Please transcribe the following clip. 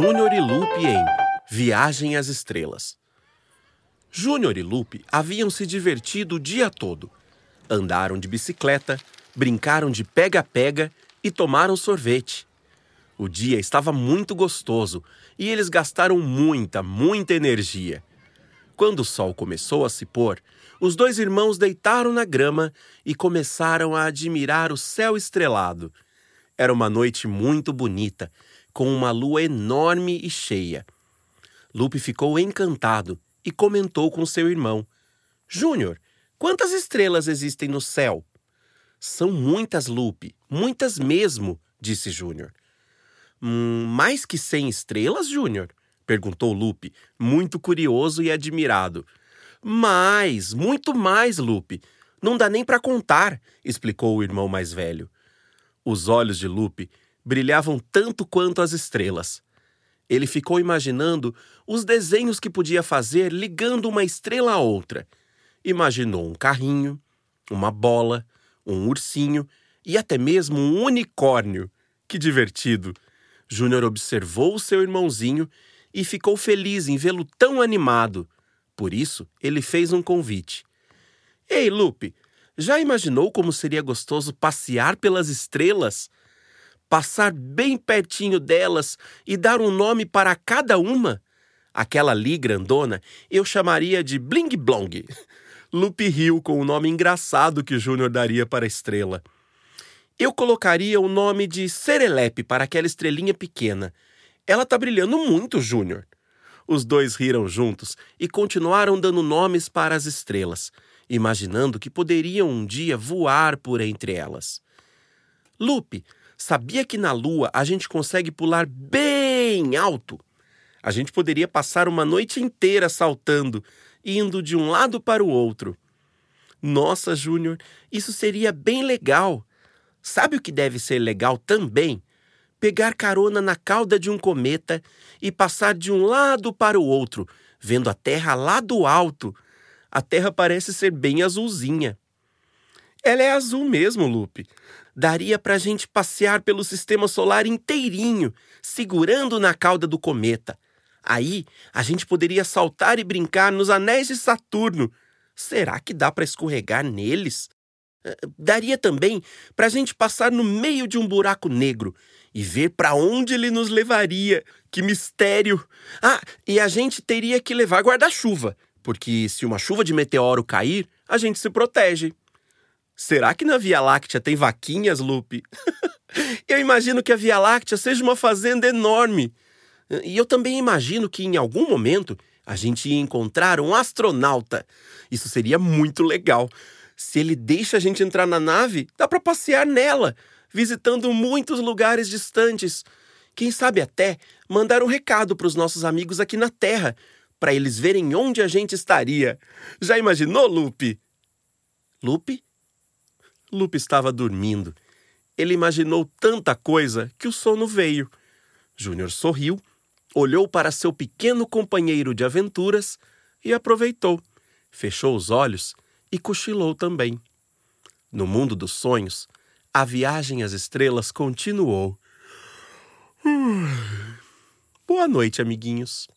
Júnior e Lupe em Viagem às Estrelas. Júnior e Lupe haviam se divertido o dia todo. Andaram de bicicleta, brincaram de pega-pega e tomaram sorvete. O dia estava muito gostoso e eles gastaram muita, muita energia. Quando o sol começou a se pôr, os dois irmãos deitaram na grama e começaram a admirar o céu estrelado. Era uma noite muito bonita, com uma lua enorme e cheia. Lupe ficou encantado e comentou com seu irmão: Júnior, quantas estrelas existem no céu? São muitas, Lupe, muitas mesmo, disse Júnior. Hum, mais que cem estrelas, Júnior? perguntou Lupe, muito curioso e admirado. Mais, muito mais, Lupe. Não dá nem para contar, explicou o irmão mais velho. Os olhos de Lupe brilhavam tanto quanto as estrelas. Ele ficou imaginando os desenhos que podia fazer ligando uma estrela a outra. Imaginou um carrinho, uma bola, um ursinho e até mesmo um unicórnio. Que divertido! Júnior observou o seu irmãozinho e ficou feliz em vê-lo tão animado. Por isso, ele fez um convite. Ei, Lupe, já imaginou como seria gostoso passear pelas estrelas? Passar bem pertinho delas e dar um nome para cada uma? Aquela ali grandona eu chamaria de Bling Blong. Lupe riu com o nome engraçado que Júnior daria para a estrela. Eu colocaria o nome de Serelepe para aquela estrelinha pequena. Ela tá brilhando muito, Júnior. Os dois riram juntos e continuaram dando nomes para as estrelas, imaginando que poderiam um dia voar por entre elas. Lupe, sabia que na Lua a gente consegue pular bem alto? A gente poderia passar uma noite inteira saltando, indo de um lado para o outro. Nossa, Júnior, isso seria bem legal. Sabe o que deve ser legal também? pegar carona na cauda de um cometa e passar de um lado para o outro, vendo a Terra lá do alto. A Terra parece ser bem azulzinha. Ela é azul mesmo, Lupe. Daria para a gente passear pelo sistema solar inteirinho, segurando na cauda do cometa. Aí a gente poderia saltar e brincar nos anéis de Saturno. Será que dá para escorregar neles? Eh, daria também para a gente passar no meio de um buraco negro e ver para onde ele nos levaria. Que mistério! Ah, e a gente teria que levar guarda-chuva, porque se uma chuva de meteoro cair, a gente se protege. Será que na Via Láctea tem vaquinhas, Lupe? eu imagino que a Via Láctea seja uma fazenda enorme. E eu também imagino que em algum momento a gente ia encontrar um astronauta. Isso seria muito legal. Se ele deixa a gente entrar na nave, dá para passear nela visitando muitos lugares distantes. Quem sabe até mandar um recado para os nossos amigos aqui na Terra, para eles verem onde a gente estaria. Já imaginou, Lupe? Lupe? Lupe estava dormindo. Ele imaginou tanta coisa que o sono veio. Júnior sorriu, olhou para seu pequeno companheiro de aventuras e aproveitou. Fechou os olhos e cochilou também. No mundo dos sonhos, a viagem às estrelas continuou. Boa noite, amiguinhos.